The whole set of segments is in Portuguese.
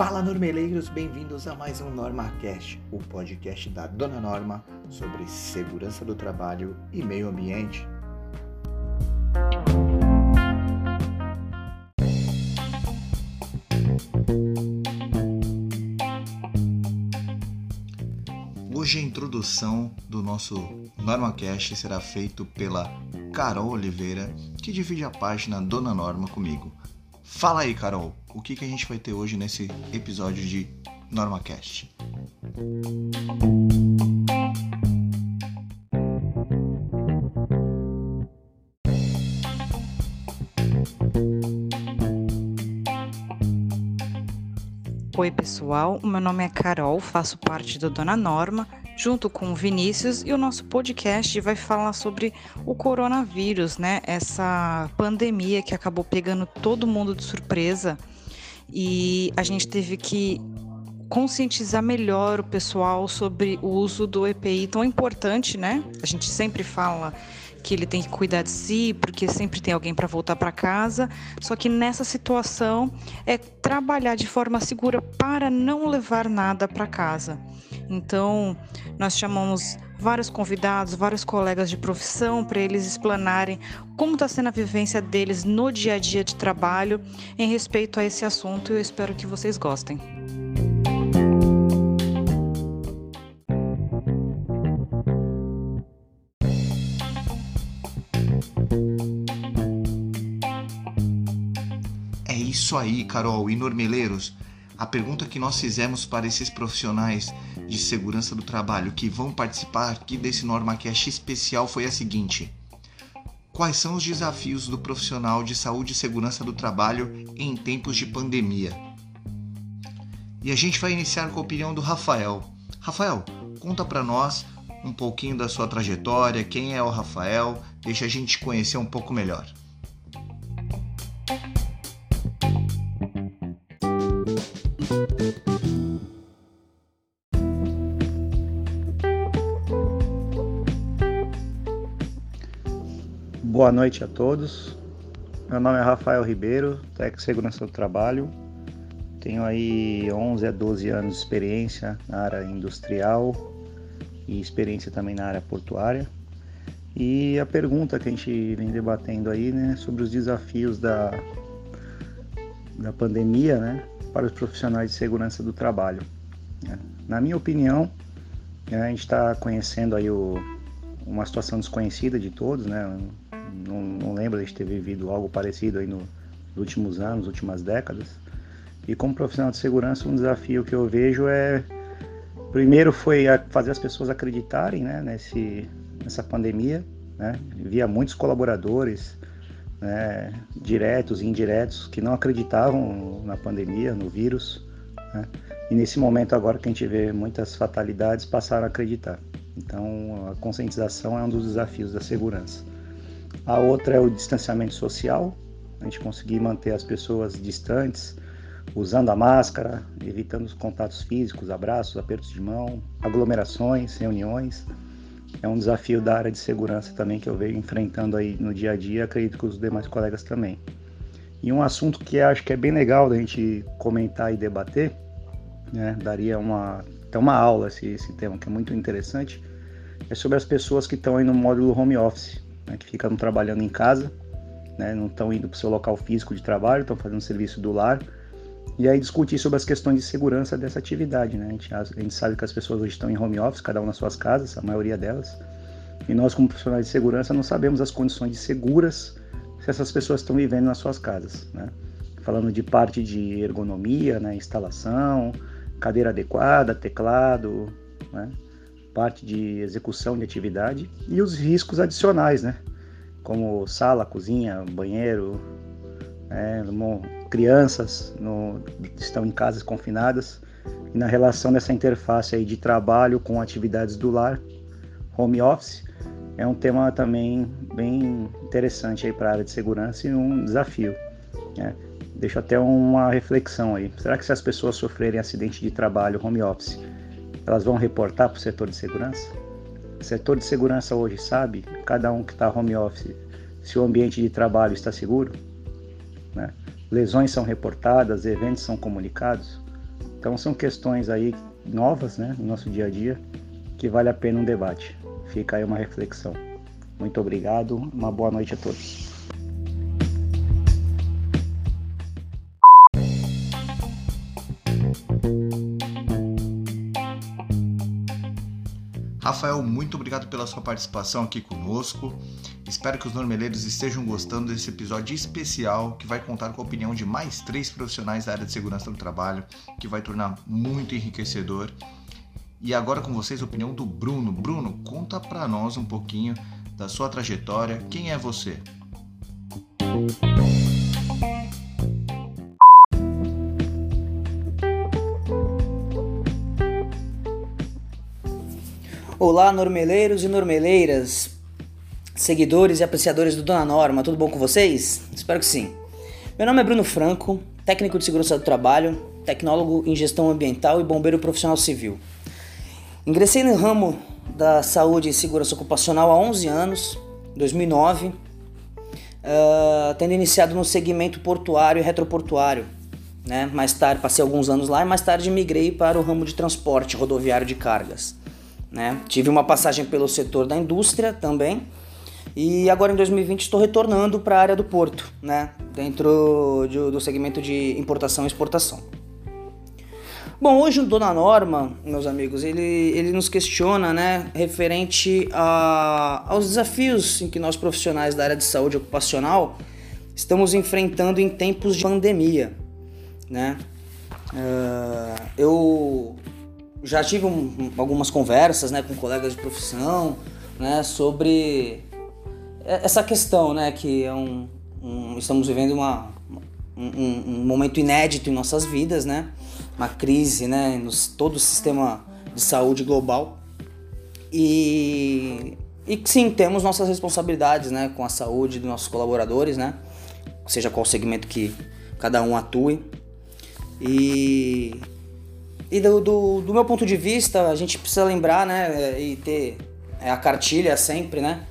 Fala Normeleiros, bem-vindos a mais um NormaCast, o podcast da Dona Norma sobre segurança do trabalho e meio ambiente. Hoje a introdução do nosso NormaCast será feito pela Carol Oliveira, que divide a página Dona Norma comigo. Fala aí, Carol, o que, que a gente vai ter hoje nesse episódio de NormaCast? Oi, pessoal. Meu nome é Carol, faço parte do Dona Norma, junto com o Vinícius, e o nosso podcast vai falar sobre o coronavírus, né? Essa pandemia que acabou pegando todo mundo de surpresa e a gente teve que conscientizar melhor o pessoal sobre o uso do EPI tão importante, né? A gente sempre fala que ele tem que cuidar de si, porque sempre tem alguém para voltar para casa. Só que nessa situação é trabalhar de forma segura para não levar nada para casa. Então, nós chamamos vários convidados, vários colegas de profissão para eles explanarem como está sendo a vivência deles no dia a dia de trabalho em respeito a esse assunto. Eu espero que vocês gostem. Isso aí, Carol e Normeleiros. A pergunta que nós fizemos para esses profissionais de segurança do trabalho que vão participar aqui desse NormaCast especial foi a seguinte: Quais são os desafios do profissional de saúde e segurança do trabalho em tempos de pandemia? E a gente vai iniciar com a opinião do Rafael. Rafael, conta para nós um pouquinho da sua trajetória, quem é o Rafael, deixa a gente conhecer um pouco melhor. Boa noite a todos. Meu nome é Rafael Ribeiro, técnico de segurança do trabalho. Tenho aí 11 a 12 anos de experiência na área industrial e experiência também na área portuária. E a pergunta que a gente vem debatendo aí, né, sobre os desafios da, da pandemia, né, para os profissionais de segurança do trabalho. Né. Na minha opinião, a gente está conhecendo aí o, uma situação desconhecida de todos, né, não, não lembro de ter vivido algo parecido aí no, nos últimos anos, últimas décadas. E como profissional de segurança, um desafio que eu vejo é primeiro foi fazer as pessoas acreditarem né, nesse, nessa pandemia. Né? Via muitos colaboradores, né, diretos e indiretos, que não acreditavam na pandemia, no vírus. Né? E nesse momento agora que a gente vê muitas fatalidades, passaram a acreditar. Então a conscientização é um dos desafios da segurança. A outra é o distanciamento social, a gente conseguir manter as pessoas distantes, usando a máscara, evitando os contatos físicos, abraços, apertos de mão, aglomerações, reuniões. É um desafio da área de segurança também que eu vejo enfrentando aí no dia a dia, acredito que os demais colegas também. E um assunto que acho que é bem legal da gente comentar e debater, né, daria uma, até uma aula esse, esse tema que é muito interessante, é sobre as pessoas que estão aí no módulo home office né, que ficam trabalhando em casa, né, não estão indo para o seu local físico de trabalho, estão fazendo serviço do lar. E aí discutir sobre as questões de segurança dessa atividade. Né? A, gente, a gente sabe que as pessoas hoje estão em home office, cada um nas suas casas, a maioria delas. E nós, como profissionais de segurança, não sabemos as condições seguras se essas pessoas estão vivendo nas suas casas. Né? Falando de parte de ergonomia, né? instalação, cadeira adequada, teclado, né? Parte de execução de atividade e os riscos adicionais, né? Como sala, cozinha, banheiro, né? crianças no, estão em casas confinadas e na relação dessa interface aí de trabalho com atividades do lar, home office, é um tema também bem interessante aí para a área de segurança e um desafio. Né? Deixo até uma reflexão aí. Será que se as pessoas sofrerem acidente de trabalho home office, elas vão reportar para o setor de segurança? O setor de segurança hoje sabe, cada um que está home office, se o ambiente de trabalho está seguro? Né? Lesões são reportadas, eventos são comunicados? Então são questões aí novas, né, no nosso dia a dia, que vale a pena um debate. Fica aí uma reflexão. Muito obrigado, uma boa noite a todos. Rafael, muito obrigado pela sua participação aqui conosco. Espero que os normeleiros estejam gostando desse episódio especial que vai contar com a opinião de mais três profissionais da área de segurança do trabalho, que vai tornar muito enriquecedor. E agora com vocês a opinião do Bruno. Bruno, conta para nós um pouquinho da sua trajetória. Quem é você? Olá, normeleiros e normeleiras, seguidores e apreciadores do Dona Norma, tudo bom com vocês? Espero que sim. Meu nome é Bruno Franco, técnico de segurança do trabalho, tecnólogo em gestão ambiental e bombeiro profissional civil. Ingressei no ramo da saúde e segurança ocupacional há 11 anos, 2009, uh, tendo iniciado no segmento portuário e retroportuário. Né? Mais tarde, passei alguns anos lá e mais tarde migrei para o ramo de transporte rodoviário de cargas. Né? Tive uma passagem pelo setor da indústria também. E agora em 2020 estou retornando para a área do porto, né? dentro de, do segmento de importação e exportação. Bom, hoje o Dona Norma, meus amigos, ele, ele nos questiona né, referente a, aos desafios em que nós profissionais da área de saúde ocupacional estamos enfrentando em tempos de pandemia. Né? Uh, eu já tive um, algumas conversas né, com colegas de profissão né, sobre essa questão, né, que é um, um estamos vivendo uma, um, um, momento inédito em nossas vidas, né, uma crise, né, no todo o sistema de saúde global. E, e sim temos nossas responsabilidades, né, com a saúde dos nossos colaboradores, né, seja qual segmento que cada um atue. E e do, do, do, meu ponto de vista, a gente precisa lembrar, né, e ter é, a cartilha sempre, né,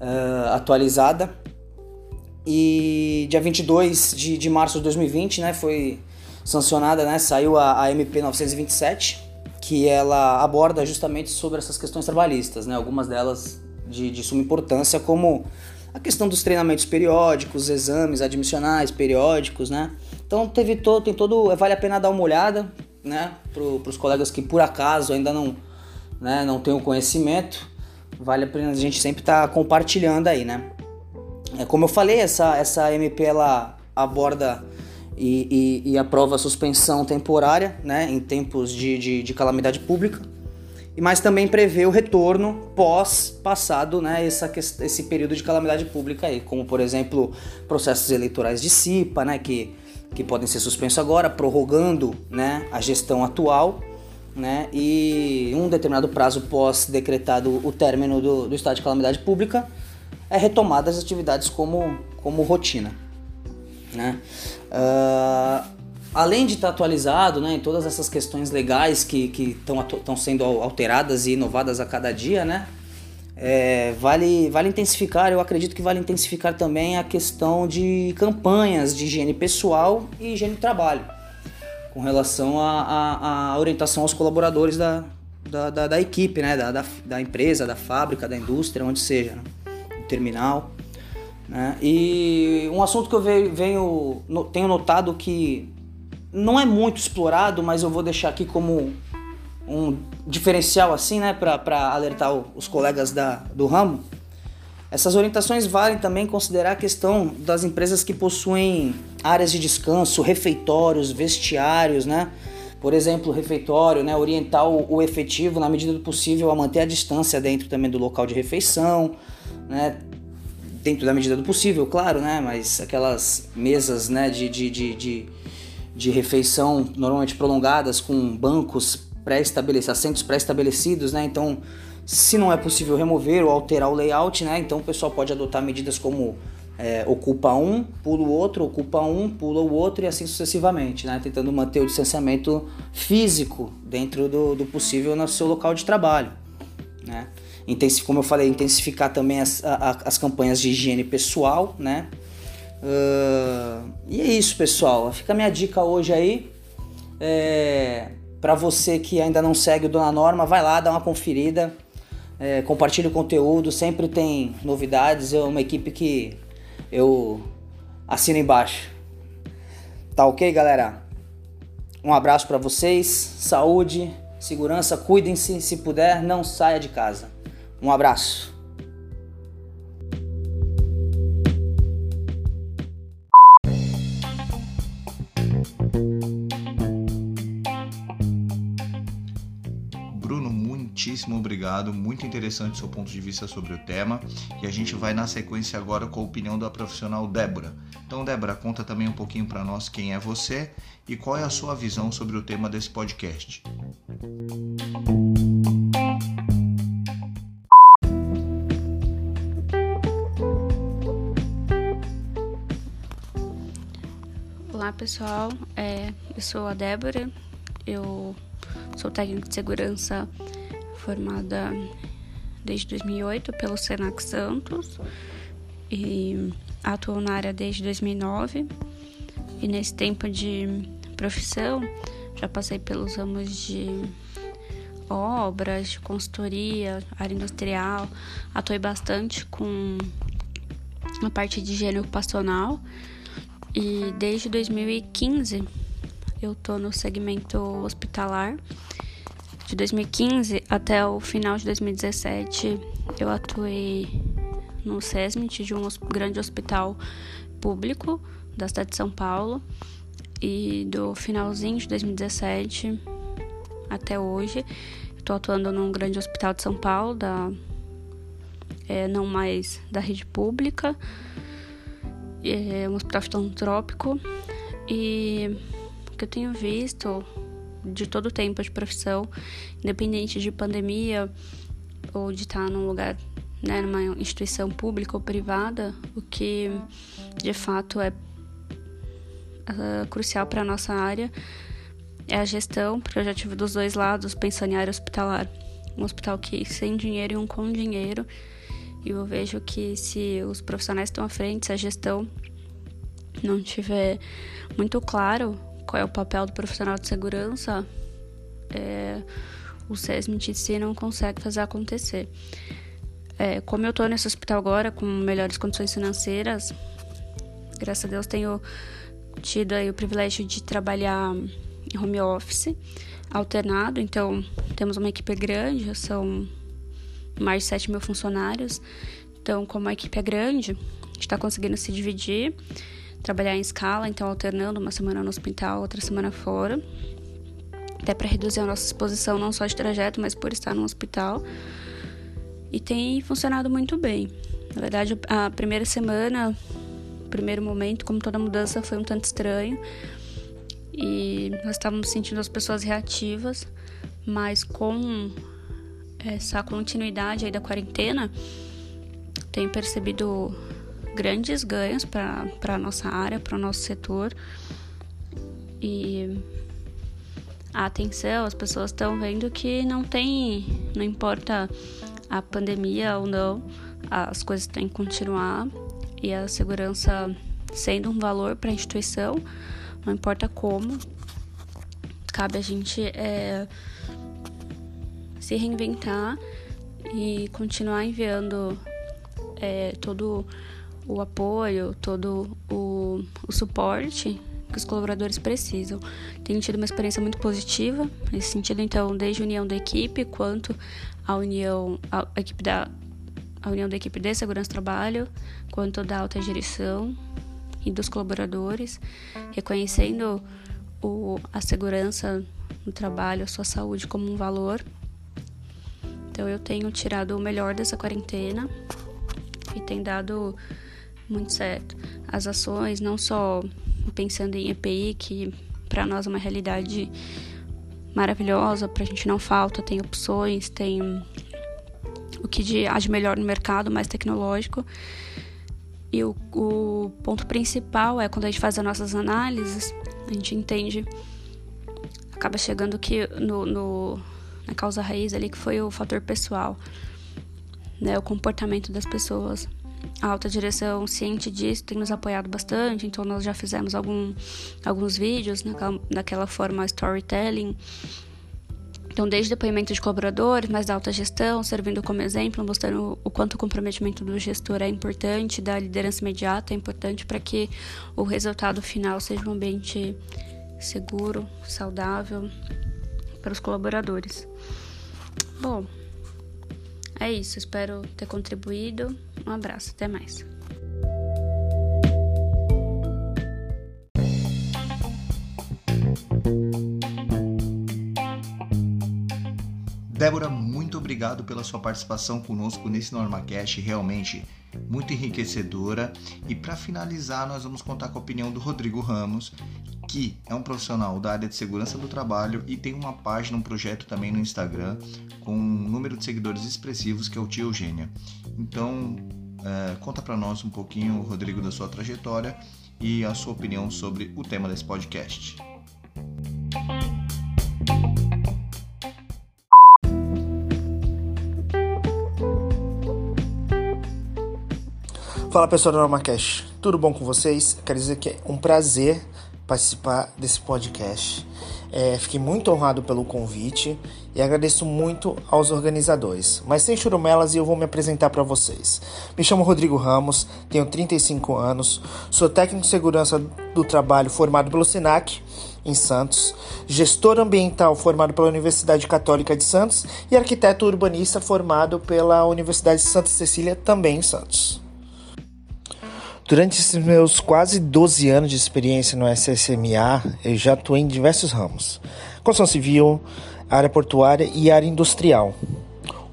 uh, atualizada. E dia 22 de, de março de 2020, né, foi sancionada, né, saiu a, a MP 927, que ela aborda justamente sobre essas questões trabalhistas, né, algumas delas de, de suma importância, como a questão dos treinamentos periódicos, exames admissionais periódicos, né? Então teve todo, tem todo, vale a pena dar uma olhada, né, para os colegas que por acaso ainda não, né, não têm o conhecimento, vale a pena a gente sempre estar tá compartilhando aí, né. É, como eu falei, essa, essa MP ela aborda e, e, e aprova suspensão temporária, né, em tempos de, de, de calamidade pública, mas também prevê o retorno pós passado né, essa, esse período de calamidade pública aí, como por exemplo processos eleitorais de CIPA, né, que que podem ser suspensos agora, prorrogando né, a gestão atual né, e um determinado prazo pós decretado o término do, do estado de calamidade pública, é retomada as atividades como, como rotina. Né? Uh, além de estar atualizado né, em todas essas questões legais que estão sendo alteradas e inovadas a cada dia, né, é, vale, vale intensificar, eu acredito que vale intensificar também a questão de campanhas de higiene pessoal e higiene de trabalho, com relação à orientação aos colaboradores da, da, da, da equipe, né? Da, da, da, empresa, da fábrica, da indústria, onde seja, né? no terminal. Né? E um assunto que eu venho, venho, tenho notado que não é muito explorado, mas eu vou deixar aqui como um diferencial assim, né, para alertar os colegas da, do ramo. Essas orientações valem também considerar a questão das empresas que possuem áreas de descanso, refeitórios, vestiários, né? Por exemplo, refeitório, né? Orientar o, o efetivo na medida do possível a manter a distância dentro também do local de refeição, né? Dentro da medida do possível, claro, né? Mas aquelas mesas, né? De, de, de, de, de refeição normalmente prolongadas com bancos pré-estabelecidos, assentos pré-estabelecidos, né? Então, se não é possível remover ou alterar o layout, né? Então o pessoal pode adotar medidas como é, ocupa um, pula o outro, ocupa um, pula o outro e assim sucessivamente, né? Tentando manter o distanciamento físico dentro do, do possível no seu local de trabalho, né? Como eu falei, intensificar também as, a, as campanhas de higiene pessoal, né? Uh, e é isso, pessoal. Fica a minha dica hoje aí É, para você que ainda não segue o Dona Norma, vai lá, dá uma conferida, é, compartilha o conteúdo, sempre tem novidades. É uma equipe que eu assino embaixo. Tá ok, galera? Um abraço para vocês, saúde, segurança, cuidem-se, se puder, não saia de casa. Um abraço. Obrigado, muito interessante o seu ponto de vista sobre o tema e a gente vai na sequência agora com a opinião da profissional Débora. Então, Débora, conta também um pouquinho para nós quem é você e qual é a sua visão sobre o tema desse podcast. Olá pessoal, é, eu sou a Débora, eu sou técnico de segurança formada desde 2008 pelo Senac Santos e atuo na área desde 2009 e nesse tempo de profissão já passei pelos ramos de obras, de consultoria, área industrial, atuei bastante com a parte de higiene ocupacional. E desde 2015 eu tô no segmento hospitalar. De 2015 até o final de 2017 eu atuei no SESMIT de um grande hospital público da cidade de São Paulo. E do finalzinho de 2017 até hoje, estou atuando num grande hospital de São Paulo, da, é, não mais da rede pública, é um hospital filantrópico. E o que eu tenho visto de todo tempo de profissão, independente de pandemia ou de estar num lugar né, numa instituição pública ou privada, o que de fato é uh, crucial para a nossa área é a gestão, porque eu já tive dos dois lados, pensando em área hospitalar. Um hospital que sem dinheiro e um com dinheiro. E eu vejo que se os profissionais estão à frente, se a gestão não tiver muito claro qual é o papel do profissional de segurança, é, o SESMIT si não consegue fazer acontecer. É, como eu estou nesse hospital agora, com melhores condições financeiras, graças a Deus tenho tido aí o privilégio de trabalhar em home office, alternado, então temos uma equipe grande, são mais de 7 mil funcionários, então como a equipe é grande, a gente está conseguindo se dividir, trabalhar em escala, então alternando uma semana no hospital, outra semana fora, até para reduzir a nossa exposição não só de trajeto, mas por estar no hospital. E tem funcionado muito bem. Na verdade, a primeira semana, o primeiro momento, como toda mudança, foi um tanto estranho. E nós estávamos sentindo as pessoas reativas, mas com essa continuidade aí da quarentena, tenho percebido grandes ganhos para a nossa área, para o nosso setor. E atenção, as pessoas estão vendo que não tem, não importa a pandemia ou não, as coisas têm que continuar e a segurança sendo um valor para a instituição, não importa como, cabe a gente é, se reinventar e continuar enviando é, todo o apoio, todo o, o suporte que os colaboradores precisam. Tenho tido uma experiência muito positiva nesse sentido, então, desde a união da equipe quanto a união, a, equipe da a união da equipe de segurança do trabalho, quanto da alta direção e dos colaboradores, reconhecendo o, a segurança no trabalho, a sua saúde como um valor. Então eu tenho tirado o melhor dessa quarentena e tem dado muito certo. As ações, não só pensando em EPI, que para nós é uma realidade maravilhosa, para a gente não falta, tem opções, tem o que de melhor no mercado, mais tecnológico. E o, o ponto principal é quando a gente faz as nossas análises, a gente entende, acaba chegando que no, no na causa raiz ali, que foi o fator pessoal, né, o comportamento das pessoas. A alta direção ciente disso tem nos apoiado bastante, então nós já fizemos algum, alguns vídeos naquela, naquela forma storytelling. Então, desde depoimento de colaboradores, mais da alta gestão, servindo como exemplo, mostrando o quanto o comprometimento do gestor é importante, da liderança imediata é importante para que o resultado final seja um ambiente seguro, saudável para os colaboradores. Bom, é isso. Espero ter contribuído. Um abraço, até mais. Débora, muito obrigado pela sua participação conosco nesse NormaCast, realmente muito enriquecedora. E para finalizar, nós vamos contar com a opinião do Rodrigo Ramos, que é um profissional da área de segurança do trabalho e tem uma página, um projeto também no Instagram com um número de seguidores expressivos que é o Tio Eugênia. Então, é, conta para nós um pouquinho, Rodrigo, da sua trajetória e a sua opinião sobre o tema desse podcast. Fala pessoal do NormaCast, tudo bom com vocês? Quero dizer que é um prazer participar desse podcast. É, fiquei muito honrado pelo convite e agradeço muito aos organizadores. Mas sem churumelas eu vou me apresentar para vocês. Me chamo Rodrigo Ramos, tenho 35 anos, sou técnico de segurança do trabalho formado pelo SENAC em Santos, gestor ambiental formado pela Universidade Católica de Santos e arquiteto urbanista formado pela Universidade de Santa Cecília, também em Santos. Durante esses meus quase 12 anos de experiência no SSMA, eu já atuei em diversos ramos: construção civil, área portuária e área industrial.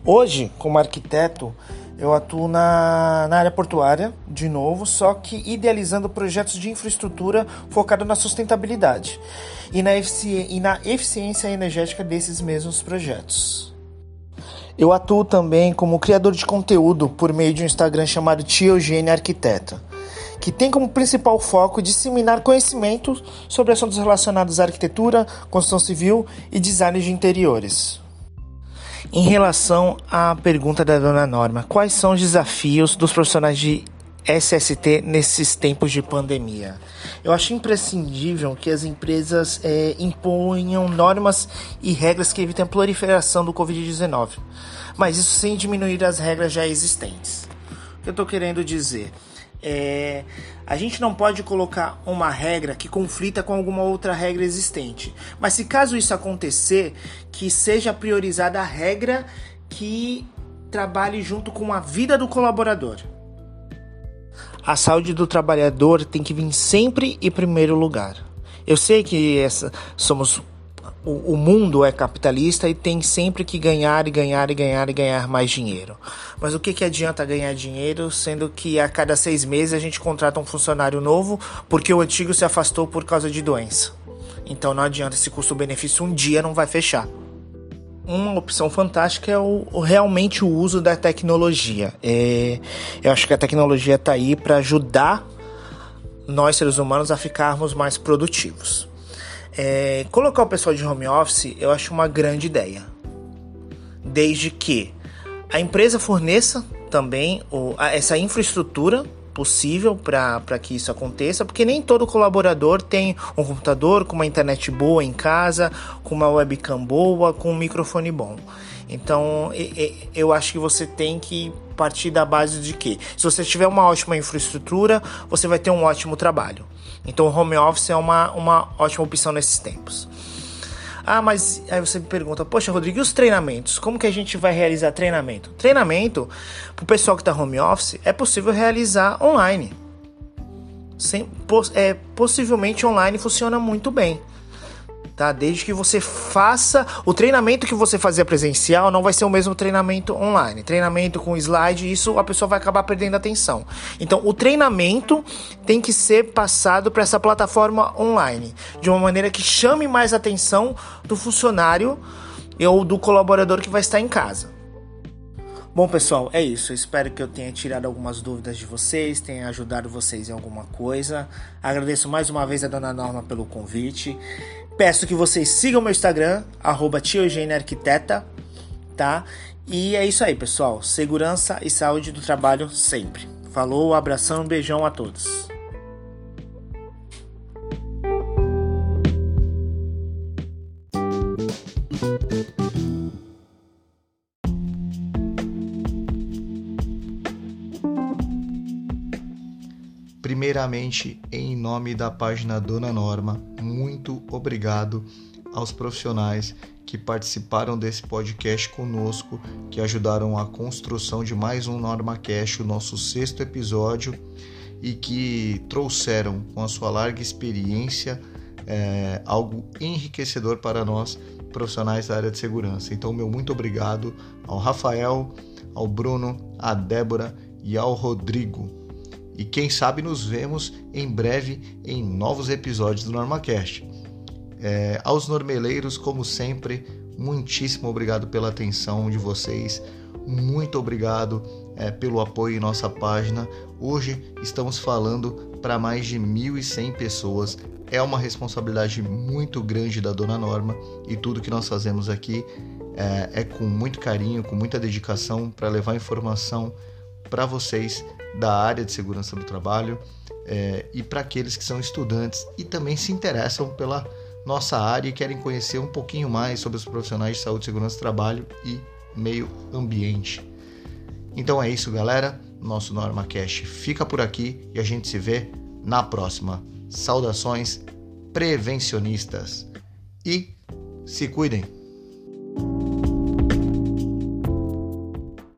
Hoje, como arquiteto, eu atuo na, na área portuária, de novo, só que idealizando projetos de infraestrutura focado na sustentabilidade e na, efici e na eficiência energética desses mesmos projetos. Eu atuo também como criador de conteúdo por meio de um Instagram chamado Tia Eugênia Arquiteta que tem como principal foco disseminar conhecimentos sobre assuntos relacionados à arquitetura, construção civil e design de interiores. Em relação à pergunta da dona Norma, quais são os desafios dos profissionais de SST nesses tempos de pandemia? Eu acho imprescindível que as empresas é, imponham normas e regras que evitem a proliferação do Covid-19, mas isso sem diminuir as regras já existentes. O que eu estou querendo dizer? É, a gente não pode colocar uma regra que conflita com alguma outra regra existente. Mas se caso isso acontecer, que seja priorizada a regra que trabalhe junto com a vida do colaborador. A saúde do trabalhador tem que vir sempre em primeiro lugar. Eu sei que essa, somos o, o, mundo é capitalista e tem sempre que ganhar e ganhar e ganhar e ganhar mais dinheiro. Mas o que, que adianta ganhar dinheiro sendo que a cada seis meses a gente contrata um funcionário novo porque o antigo se afastou por causa de doença? Então não adianta esse custo-benefício um dia não vai fechar. Uma opção fantástica é o, o realmente o uso da tecnologia. É, eu acho que a tecnologia está aí para ajudar nós seres humanos a ficarmos mais produtivos. É, colocar o pessoal de home office eu acho uma grande ideia. Desde que a empresa forneça também o, a, essa infraestrutura possível para que isso aconteça, porque nem todo colaborador tem um computador com uma internet boa em casa, com uma webcam boa, com um microfone bom. Então, eu acho que você tem que partir da base de que, se você tiver uma ótima infraestrutura, você vai ter um ótimo trabalho. Então, o home office é uma, uma ótima opção nesses tempos. Ah, mas aí você me pergunta, poxa, Rodrigo, e os treinamentos? Como que a gente vai realizar treinamento? Treinamento, para o pessoal que está home office, é possível realizar online. Sem, é, possivelmente online funciona muito bem tá? Desde que você faça o treinamento que você fazia presencial, não vai ser o mesmo treinamento online. Treinamento com slide, isso a pessoa vai acabar perdendo atenção. Então, o treinamento tem que ser passado para essa plataforma online, de uma maneira que chame mais atenção do funcionário ou do colaborador que vai estar em casa. Bom, pessoal, é isso. Eu espero que eu tenha tirado algumas dúvidas de vocês, tenha ajudado vocês em alguma coisa. Agradeço mais uma vez a dona Norma pelo convite. Peço que vocês sigam meu Instagram, arroba tá? E é isso aí, pessoal. Segurança e saúde do trabalho sempre. Falou, abração, beijão a todos. Primeiramente, em nome da página Dona Norma, muito obrigado aos profissionais que participaram desse podcast conosco, que ajudaram a construção de mais um NormaCast, o nosso sexto episódio, e que trouxeram com a sua larga experiência é, algo enriquecedor para nós profissionais da área de segurança. Então, meu muito obrigado ao Rafael, ao Bruno, à Débora e ao Rodrigo e quem sabe nos vemos em breve em novos episódios do NormaCast. É, aos normeleiros, como sempre, muitíssimo obrigado pela atenção de vocês, muito obrigado é, pelo apoio em nossa página. Hoje estamos falando para mais de 1.100 pessoas. É uma responsabilidade muito grande da Dona Norma e tudo que nós fazemos aqui é, é com muito carinho, com muita dedicação para levar informação para vocês da área de segurança do trabalho é, e para aqueles que são estudantes e também se interessam pela nossa área e querem conhecer um pouquinho mais sobre os profissionais de saúde, segurança do trabalho e meio ambiente. Então é isso, galera. Nosso NormaCast fica por aqui e a gente se vê na próxima. Saudações prevencionistas e se cuidem!